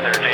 by their.